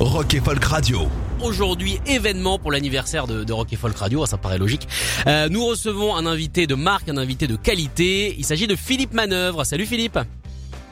Rock et Folk Radio. Aujourd'hui, événement pour l'anniversaire de, Rock et Folk Radio, ça paraît logique. Euh, nous recevons un invité de marque, un invité de qualité. Il s'agit de Philippe Manœuvre. Salut Philippe.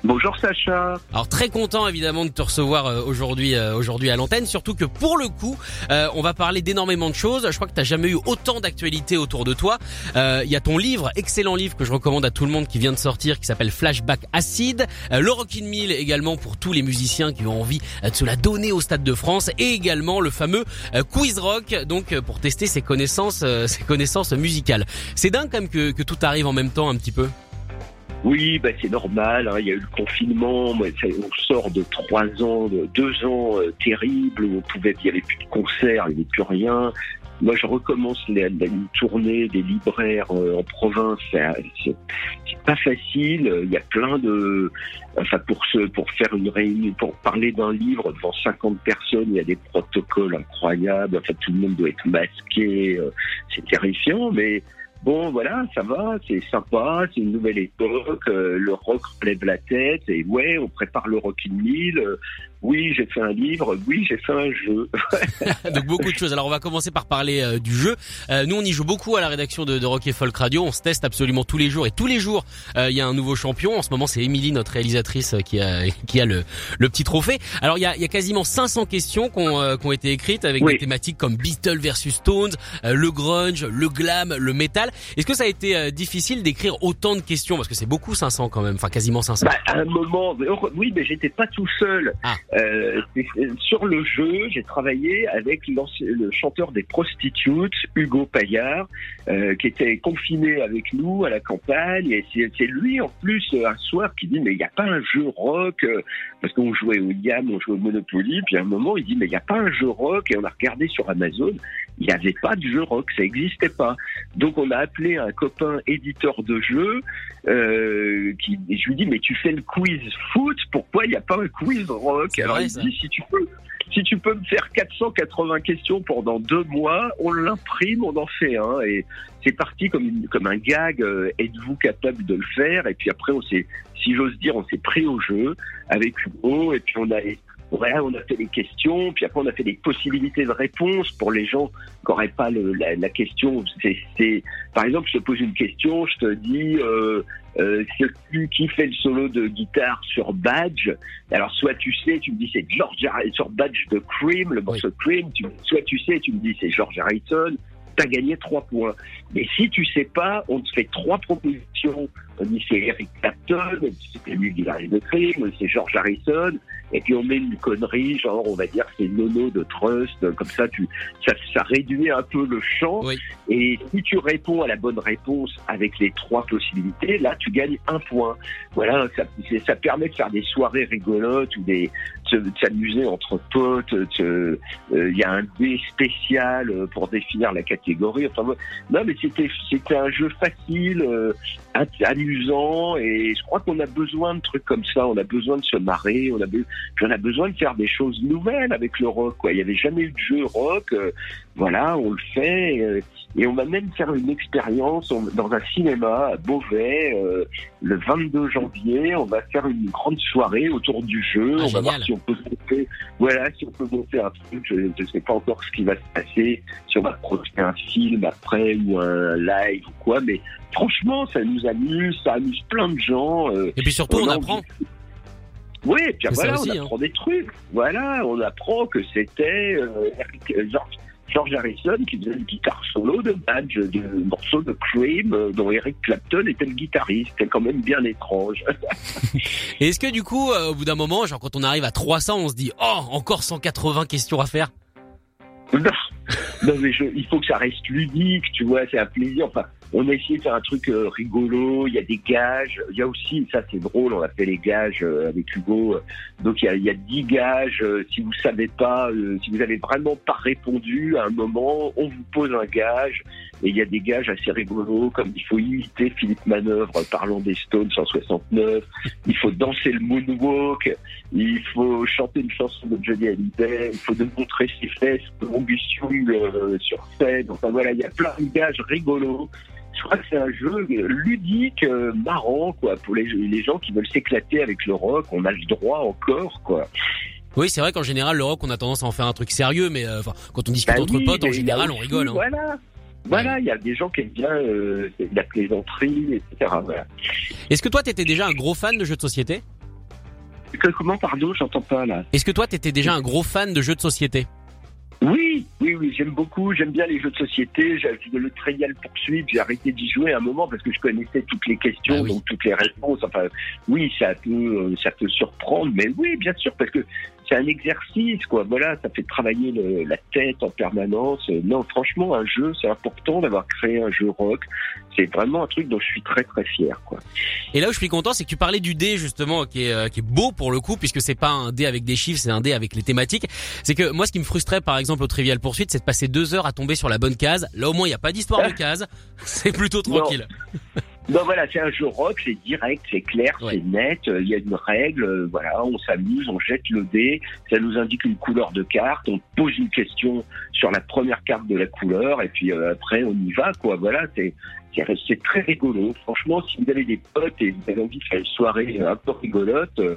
Bonjour Sacha. Alors très content évidemment de te recevoir euh, aujourd'hui euh, aujourd'hui à l'antenne, surtout que pour le coup, euh, on va parler d'énormément de choses. Je crois que tu jamais eu autant d'actualités autour de toi. Euh, Il y a ton livre, excellent livre que je recommande à tout le monde qui vient de sortir, qui s'appelle Flashback Acid. Euh, le Rockin' Mill également pour tous les musiciens qui ont envie euh, de se la donner au Stade de France, et également le fameux euh, Quiz Rock, donc euh, pour tester ses connaissances euh, ses connaissances musicales. C'est dingue quand même que, que tout arrive en même temps un petit peu. Oui, bah, c'est normal. hein, Il y a eu le confinement. On sort de trois ans, de deux ans euh, terribles où on pouvait, il y avait plus de concerts, il n'y avait plus rien. Moi, je recommence la- une tournée des libraires euh, en province. C'est pas facile. Il y a plein de, enfin, pour se, pour faire une réunion, pour parler d'un livre devant 50 personnes, il y a des protocoles incroyables. Enfin, tout le monde doit être masqué. euh, C'est terrifiant, mais Bon, voilà, ça va, c'est sympa, c'est une nouvelle époque, euh, le rock relève la tête, et ouais, on prépare le Rock in Mill, euh, oui, j'ai fait un livre, oui, j'ai fait un jeu. Donc beaucoup de choses. Alors on va commencer par parler euh, du jeu. Euh, nous on y joue beaucoup à la rédaction de, de Rock et Folk Radio. On se teste absolument tous les jours et tous les jours euh, il y a un nouveau champion. En ce moment c'est Émilie, notre réalisatrice, euh, qui a qui a le, le petit trophée. Alors il y a, y a quasiment 500 questions qui ont, qui ont été écrites avec Oui. des thématiques comme Beatles versus Stones, le grunge, le glam, le metal. Est-ce que ça a été difficile d'écrire autant de questions? Parce que c'est beaucoup 500 quand même, enfin quasiment 500. Bah, à un moment, oui, mais j'étais pas tout seul. Ah. Euh, sur le jeu, j'ai travaillé avec le chanteur des Prostitutes, Hugo Paillard, euh, qui était confiné avec nous à la campagne. Et c'est lui, en plus, euh, un soir, qui dit, mais il n'y a pas un jeu rock, euh, parce qu'on jouait au Yam, on jouait au Monopoly, puis à un moment, il dit, mais il n'y a pas un jeu rock, et on a regardé sur Amazon, il n'y avait pas de jeu rock, ça n'existait pas. Donc on a appelé un copain éditeur de jeux, euh, qui, je lui dis mais tu fais le quiz foot, pourquoi il n'y a pas un quiz rock? Alors vrai, il ça. me dit si tu peux, si tu peux me faire 480 questions pendant deux mois, on l'imprime, on en fait un. Et c'est parti comme une, comme un gag. euh, Êtes-vous capable de le faire? Et puis après on s'est, si j'ose dire, on s'est pris au jeu avec Hugo et puis on a voilà, on a fait les questions, puis après on a fait des possibilités de réponse pour les gens qui n'auraient pas le, la, la question. C'est, c'est, par exemple, je te pose une question, je te dis, euh, euh, c'est qui qui fait le solo de guitare sur Badge Alors soit tu sais, tu me dis c'est George Harrison sur Badge de Cream, le morceau de Cream. Tu, soit tu sais, tu me dis c'est George Harrison. T'as gagné trois points. Mais si tu sais pas, on te fait trois propositions. On dit c'est Eric Clapton, c'était lui guitariste de Cream, c'est George Harrison. Et puis on met une connerie, genre on va dire c'est Nono de Trust, comme ça tu ça, ça réduit un peu le champ. Oui. Et si tu réponds à la bonne réponse avec les trois possibilités, là tu gagnes un point. Voilà, ça, ça permet de faire des soirées rigolotes ou des de, de s'amuser entre potes. se- euh, Il y a un dé spécial euh, pour définir la catégorie. Enfin non mais c'était c'était un jeu facile, euh, amusant et je crois qu'on a besoin de trucs comme ça. On a besoin de se marrer. On a be- on a besoin de faire des choses nouvelles avec le rock. Quoi. Il n'y avait jamais eu de jeu rock. euh, voilà, on le fait. Et on va même faire une expérience on- dans un cinéma à Beauvais euh, le 22 janvier. On va faire une grande soirée autour du jeu. Ah, on va voir si on peut monter, voilà, si on peut monter un truc. Je ne sais pas encore ce qui va se passer, si on va projeter un film après ou un live ou quoi. Mais franchement, ça nous amuse, ça amuse plein de gens. euh, Et puis surtout on a apprend. oui, et puis voilà, aussi, on hein. apprend des trucs. Voilà, on apprend que c'était euh, Eric- euh, George, Harrison qui faisait une guitare solo de badge, de morceau de Cream, euh, dont Eric Clapton était le guitariste. C'est quand même bien étrange. Et est-ce que du coup, euh, au bout d'un moment, genre quand on arrive à 300, on se dit oh encore 180 questions à faire? Non, non, mais je, il faut que ça reste ludique, tu vois, c'est un plaisir. Enfin, on a essayé de faire un truc euh, rigolo. Il y a des gages. Il y a aussi, ça c'est drôle, on a fait les gages euh, avec Hugo. Donc il y a, il y a 10 gages. Euh, si vous savez pas, euh, si vous avez vraiment pas répondu à un moment, on vous pose un gage. Et il y a des gages assez rigolos, comme il faut imiter Philippe Manœuvre parlant des Stones en 69. Il faut danser le moonwalk. Il faut chanter une chanson de Johnny Hallyday. Il faut démontrer ses fesses d'ambition euh, sur scène. Enfin voilà, il y a plein de gages rigolos. Je crois que c'est un jeu ludique, euh, marrant, quoi, pour les, les gens qui veulent s'éclater avec le rock. On a le droit encore, quoi. Oui, c'est vrai qu'en général, le rock, on a tendance à en faire un truc sérieux, mais euh, quand on discute Bah entre oui, potes, en général, on rigole. Hein. Voilà. Voilà, il y a des gens qui aiment bien euh, la plaisanterie, etc. Voilà. Est-ce que toi, t'étais déjà un gros fan de jeux de société? Que- comment, pardon, j'entends pas là. Est-ce que toi, t'étais déjà un gros fan de jeux de société? Oui, oui, oui, j'aime beaucoup, j'aime bien les jeux de société. J'ai le Trial Poursuite, j'ai arrêté d'y jouer à un moment parce que je connaissais toutes les questions, Ah oui. donc toutes les réponses. Enfin, oui, ça peut, ça peut surprendre, mais oui, bien sûr, parce que c'est un exercice, quoi. Voilà, ça fait travailler le- la tête en permanence. Euh, Non, franchement, un jeu, c'est important d'avoir créé un jeu rock. C'est vraiment un truc dont je suis très très fier, quoi. Et là où je suis content, c'est que tu parlais du dé justement, qui est, euh, qui est beau pour le coup, puisque c'est pas un dé avec des chiffres, c'est un dé avec les thématiques. C'est que moi, ce qui me frustrait, par exemple, au Trivial Poursuite, c'est de passer deux heures à tomber sur la bonne case. Là, au moins, il n'y a pas d'histoire de case. C'est plutôt tranquille. Non, voilà, c'est un jeu rock, c'est direct, c'est clair, Ouais. c'est net, euh, il y a une règle, euh, voilà, on s'amuse, on jette le dé, ça nous indique une couleur de carte, on pose une question sur la première carte de la couleur, et puis euh, après on y va, quoi, voilà, c'est c'est très rigolo. Franchement, si vous avez des potes et vous avez envie de faire une soirée un peu rigolote, euh,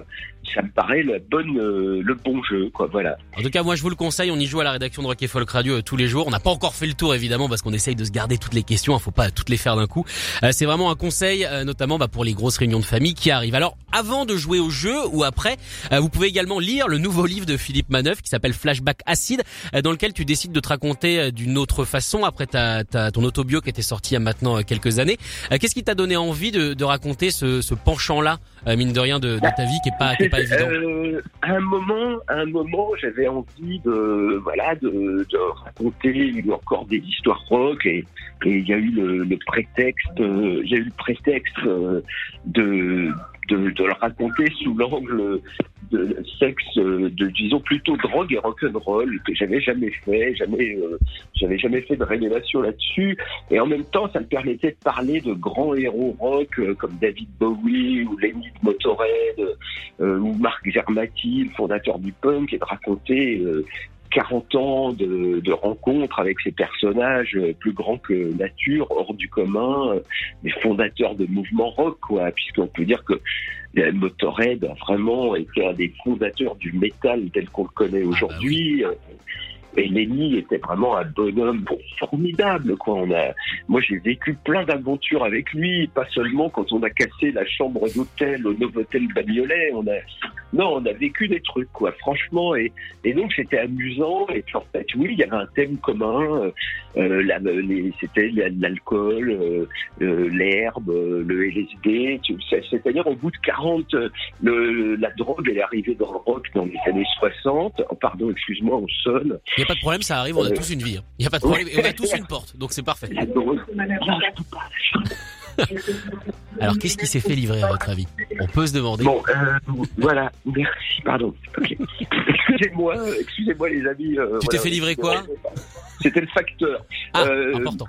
ça me paraît euh, le bon jeu, voilà. En tout cas, moi, je vous le conseille. On y joue à la rédaction de Rock et Folk Radio euh, tous les jours. On n'a pas encore fait le tour, évidemment, parce qu'on essaye de se garder toutes les questions. Il faut pas toutes les faire d'un coup. Euh, c'est vraiment un conseil, euh, notamment bah, pour les grosses réunions de famille qui arrivent. Alors, avant de jouer au jeu ou après, euh, vous pouvez également lire le nouveau livre de Philippe Manœuvre qui s'appelle Flashback Acide, euh, dans lequel tu décides de te raconter euh, d'une autre façon après ta, ton autobio qui était sorti il y a maintenant euh, quelques années. Euh, Qu'est-ce qui t'a donné envie de, raconter ce, penchant-là, euh, mine de rien, de, ta vie qui est pas, qui est évident Euh, un moment, un moment, j'avais envie de, voilà, de, de raconter encore des histoires rock et il y a eu le, prétexte, il eu le prétexte de de le raconter sous l'angle de sexe, euh, de disons plutôt drogue et rock'n'roll que j'avais jamais fait, jamais, euh, j'avais jamais fait de révélation là-dessus. Et en même temps, ça me permettait de parler de grands héros rock euh, comme David Bowie ou Lenny Motorhead euh, ou Marc Germati, le fondateur du punk, et de raconter euh, 40 ans de, de rencontres avec ces personnages euh, plus grands que nature, hors du commun, euh, des fondateurs de mouvements rock, quoi, puisqu'on peut dire que euh, Motorhead a vraiment été un des fondateurs du métal tel qu'on le connaît aujourd'hui. Euh, Et Lenny était vraiment un bonhomme bon, formidable, quoi. On a, moi, j'ai vécu plein d'aventures avec lui, pas seulement quand on a cassé la chambre d'hôtel au Novotel Bagnolet. On a, non, on a vécu des trucs, quoi, franchement. Et, et donc, c'était amusant. Et puis, en fait, oui, il y avait un thème commun. euh, euh, la- c'était la- l'alcool, euh, euh, l'herbe, euh, le LSD. C'est-à-dire, au bout de 40, euh, le, la drogue, elle est arrivée dans le rock dans les années 60. Oh, pardon, excuse-moi, on sonne. Il n'y a pas de problème, ça arrive, on a Euh, tous une vie. Il n'y a pas de problème, et on a tous une porte, donc c'est parfait. Alors qu'est-ce qui s'est fait livrer à votre avis? On peut se demander. Bon, euh, voilà, merci, pardon. Excusez-moi, excusez-moi les amis. euh, Tu t'es voilà. fait livrer quoi? C'était le facteur. Ah, euh, important.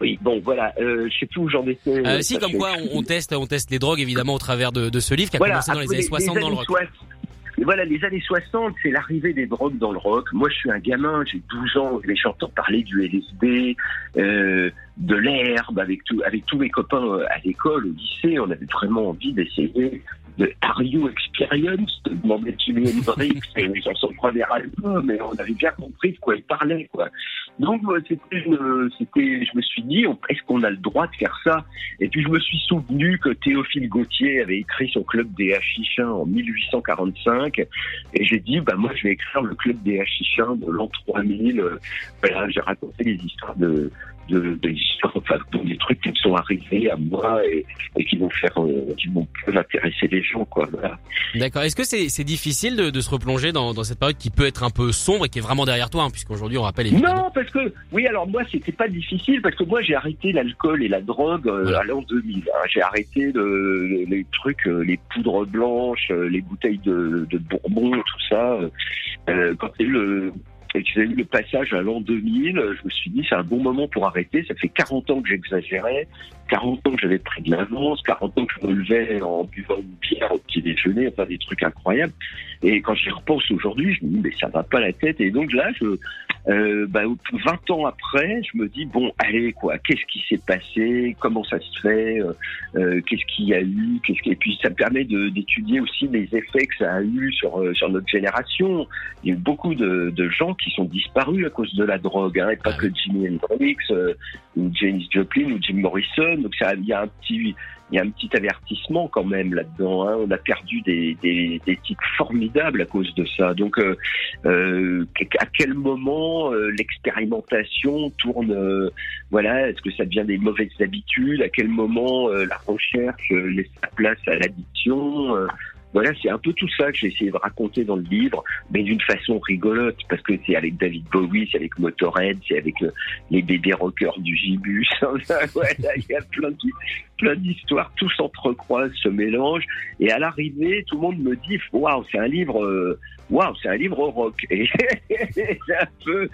Oui, bon, voilà, euh, je sais plus où j'en étais. Si, comme quoi, on, on teste, on teste les drogues évidemment au travers de, de ce livre qui a commencé dans les années 60 dans le rock. Voilà, les années 60, c'est l'arrivée des drogues dans le rock. Moi, je suis un gamin, j'ai 12 ans, et j'entends parler du LSD, euh, de l'herbe, avec, avec tous mes copains euh, à l'école, au lycée. On avait vraiment envie d'essayer de Are You Experience de demander Jimi Hendrix dans son premier album, et on avait bien compris de quoi il parlait, quoi. Donc, moi, c'était, une- c'était, je me suis dit, est-ce qu'on a le droit de faire ça? Et puis, je me suis souvenu que Théophile Gautier avait écrit son club des Hachichins en 1845, et j'ai dit, bah, moi, je vais écrire le club des Hachichins de l'an 3000. Euh, Voilà, j'ai raconté les histoires de, de, enfin, des trucs qui me sont arrivés à moi et, et qui vont faire, euh, qui vont peuvent intéresser les gens, quoi. Voilà. D'accord. Est-ce que c'est c'est difficile de, de se replonger dans, dans cette période qui peut être un peu sombre et qui est vraiment derrière toi, hein, puisqu'aujourd'hui on rappelle évidemment. Non, parce que oui, alors moi c'était pas difficile parce que moi j'ai arrêté l'alcool et la drogue euh, Voilà. à l'an 2000. hein. J'ai arrêté le- les trucs, euh, les poudres blanches, euh, les bouteilles de, de bourbon, tout ça. euh, quand eu le et que j'ai eu le passage à l'an 2000, euh, je me suis dit c'est un bon moment pour arrêter. Ça fait 40 ans que j'exagérais, 40 ans que j'avais pris de l'avance, 40 ans que je me levais en buvant une bière au petit déjeuner, enfin des trucs incroyables. Et quand j'y repense aujourd'hui, je me dis mais ça va pas la tête. Et donc là, je, euh, bah, 20 ans après, je me dis bon, allez quoi, qu'est-ce qui s'est passé, comment ça se fait, euh, euh, qu'est-ce qu'il y a eu, qu'est-ce qui... et puis ça me permet d'étudier aussi les effets que ça a eu sur euh, sur notre génération. Il y a eu beaucoup de, de gens qui sont disparus à cause de la drogue, hein, et pas que Jimi Hendrix euh, ou Janis Joplin ou Jim Morrison. Donc ça, il y a un petit il y a un petit avertissement quand même là-dedans. Hein. On a perdu des, des, des types formidables à cause de ça. Donc, euh, euh, à quel moment euh, l'expérimentation tourne euh, Voilà, est-ce que ça devient des mauvaises habitudes? À quel moment euh, la recherche euh, laisse sa place à l'addiction voilà, c'est un peu tout ça que j'ai essayé de raconter dans le livre, mais d'une façon rigolote, parce que c'est avec David Bowie, c'est avec Motorhead, c'est avec euh, les bébés rockers du Gibus. il y a plein d'histoires, tout s'entrecroise, se mélange, et à l'arrivée, tout le monde me dit, waouh, c'est un livre, euh, waouh, c'est un livre rock. Et c'est un peu,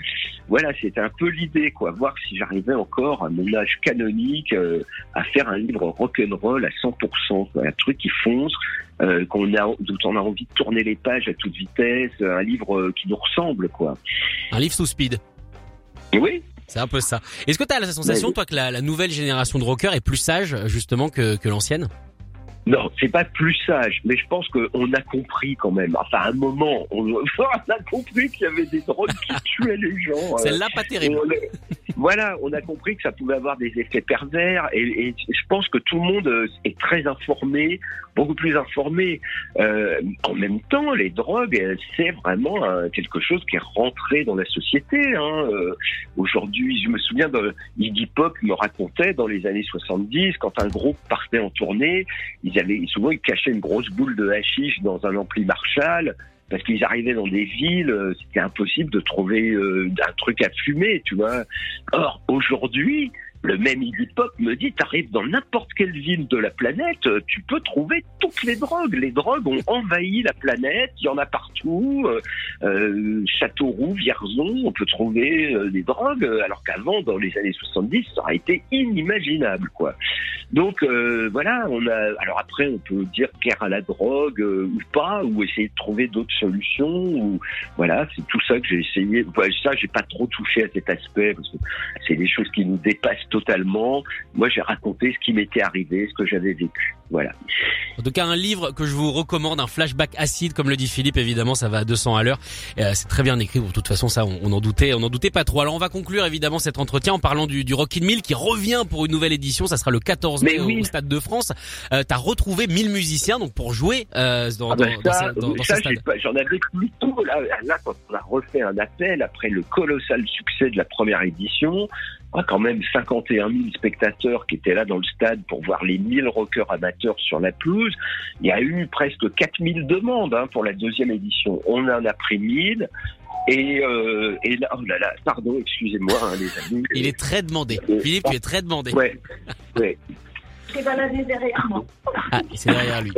voilà, c'était un peu l'idée, quoi, voir si j'arrivais encore à mon âge canonique euh, à faire un livre rock'n'roll à 100%, quoi, un truc qui fonce, euh, qu'on a, dont on a envie de tourner les pages à toute vitesse, un livre euh, qui nous ressemble, quoi. Un livre sous speed. Oui, C'est un peu ça. Est-ce que tu as la sensation, toi, que la, la nouvelle génération de rockers est plus sage, justement, que, que l'ancienne? Non, c'est pas plus sage, mais je pense qu'on a compris quand même. Enfin, à un moment, on, on a compris qu'il y avait des drogues qui tuaient les gens. euh, Celle-là, pas terrible. on voilà, on a compris que ça pouvait avoir des effets pervers et, et je pense que tout le monde euh, est très informé, beaucoup plus informé. Euh, en même temps, les drogues, c'est vraiment quelque chose qui est rentré dans la société. Hein. Euh, Aujourd'hui, je me souviens de Iggy Pop me racontait dans les années 70, quand un groupe partait en tournée, ils avaient souvent ils cachaient une grosse boule de hashish dans un ampli Marshall parce qu'ils arrivaient dans des villes, euh, c'était impossible de trouver euh, un truc à fumer, tu vois. Or aujourd'hui, le même Iggy Pop me dit, t'arrives dans n'importe quelle ville de la planète, euh, tu peux trouver toutes les drogues. Les drogues ont envahi la planète, il y en a partout. Euh, euh, Châteauroux, Vierzon, on peut trouver euh, des drogues, alors qu'avant, dans les années 70, ça aurait été inimaginable, quoi. Donc voilà, on a. Alors après, on peut dire guerre à la drogue ou pas, ou essayer de trouver d'autres solutions. Ou voilà, c'est tout ça que j'ai essayé. Ouais, ça, j'ai pas trop touché à cet aspect parce que c'est des choses qui nous dépassent totalement. Moi, j'ai raconté ce qui m'était arrivé, ce que j'avais vécu. Voilà. En tout cas, un livre que je vous recommande, un flashback acide, comme le dit Philippe, évidemment, ça va à 200 à l'heure. Euh, c'est très bien écrit. De toute façon, ça, on, on en doutait, on en doutait pas trop. Alors, on va conclure évidemment cet entretien en parlant du, du Rock in Mill qui revient pour une nouvelle édition. Ça sera le 14 mai au- oui. au Stade de France. Euh, T'as retrouvé 1000 musiciens donc pour jouer euh, dans, Ah ben dans, dans ça, dans- dans ça, ce stade. j'en avais plus tout. Là, là, quand on a refait un appel après le colossal succès de la première édition, on a quand même 51 000 spectateurs qui étaient là dans le stade pour voir les 1000 rockers amateurs sur la pelouse. Il y a eu presque 4000 demandes hein, pour la deuxième édition. On en a pris 1000. Et, euh, et là, oh là là, pardon, excusez-moi, hein, les amis. Il est très demandé. Euh, Philippe, tu es très demandé. Ouais, ouais. s'est baladé derrière moi. Ah, c'est derrière lui.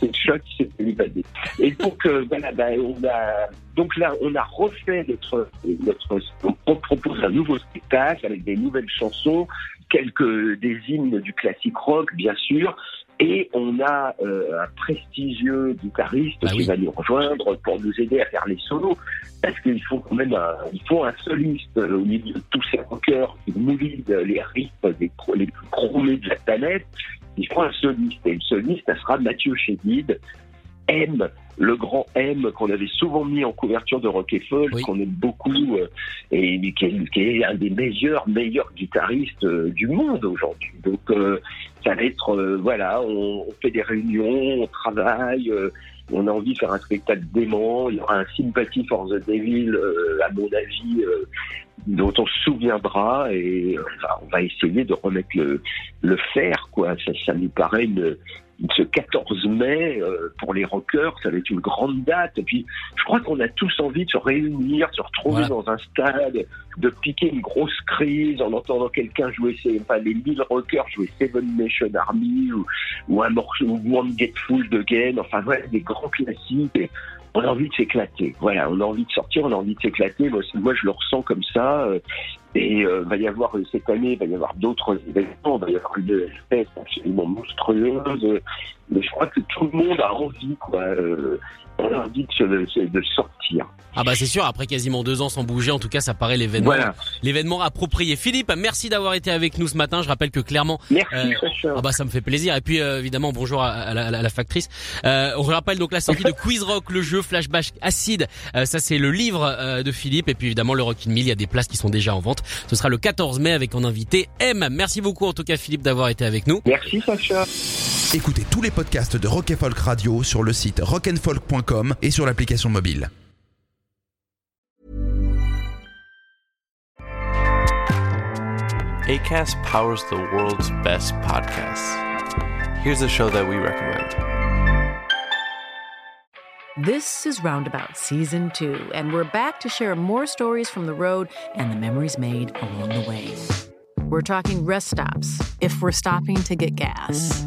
C'est le choc qui s'est évadé. Et donc, euh, voilà, ben, on a, donc là, on a refait notre, notre, on propose un nouveau spectacle avec des nouvelles chansons, quelques des hymnes du classique rock, bien sûr. Et on a euh, un prestigieux guitariste Bah qui oui. va nous rejoindre pour nous aider à faire les solos, parce qu'il faut quand même un, il faut un soliste euh, au milieu de tous ces rockers qui moulent les riffs des, les plus chromés de la planète. Il faut un soliste, et le soliste, ça sera Mathieu Chédid, M, le grand M qu'on avait souvent mis en couverture de Rock et Folk, Oui. qu'on aime beaucoup, euh, et qui est, qui est un des meilleurs, meilleurs guitaristes euh, du monde aujourd'hui. Donc, euh, ça va être, voilà, on, on fait des réunions, on travaille, On a envie de faire un spectacle dément. Il y aura un Sympathy for the Devil, à mon avis, dont on se souviendra et euh, on va essayer de remettre le, le fer, quoi. Ça, ça nous paraît une, ce 14 mai euh, pour les rockers, ça va être une grande date. Et puis, je crois qu'on a tous envie de se réunir, de se retrouver Voilà. dans un stade, de piquer une grosse crise en entendant quelqu'un jouer, ses, enfin les mille rockers jouer Seven Nation Army ou, ou un morceau ou One Get Full de Gain, enfin voilà, des grands classiques. Et on a envie de s'éclater. Voilà, on a envie de sortir, on a envie de s'éclater. Moi, je le ressens comme ça. euh, et euh, va y avoir euh, cette année, va y avoir d'autres événements, va y avoir une fête absolument monstrueuse. euh, Mais je crois que tout le monde a envie, quoi. On a envie de, de sortir. Ah bah c'est sûr, après quasiment deux ans sans bouger, en tout cas ça paraît l'événement Voilà. l'événement approprié. Philippe, merci d'avoir été avec nous ce matin. Je rappelle que clairement, Merci, Euh, Sacha. ah bah ça me fait plaisir. Et puis euh, évidemment bonjour à, à la, à la factrice. Euh, on rappelle donc la sortie de Quiz Rock, le jeu Flashback Acide. Euh, ça c'est le livre euh, de Philippe. Et puis évidemment le Rock in Mill, il y a des places qui sont déjà en vente. Ce sera le 14 mai avec en invité M. Merci beaucoup en tout cas Philippe d'avoir été avec nous. Merci, Sacha. Écoutez tous les podcasts de Rock et Folk Radio sur le site rockandfolk.com et sur l'application mobile. ACAST powers the world's best podcasts. Here's a show that we recommend. This is Roundabout Season 2, and we're back to share more stories from the road and the memories made along the way. We're talking rest stops, if we're stopping to get gas.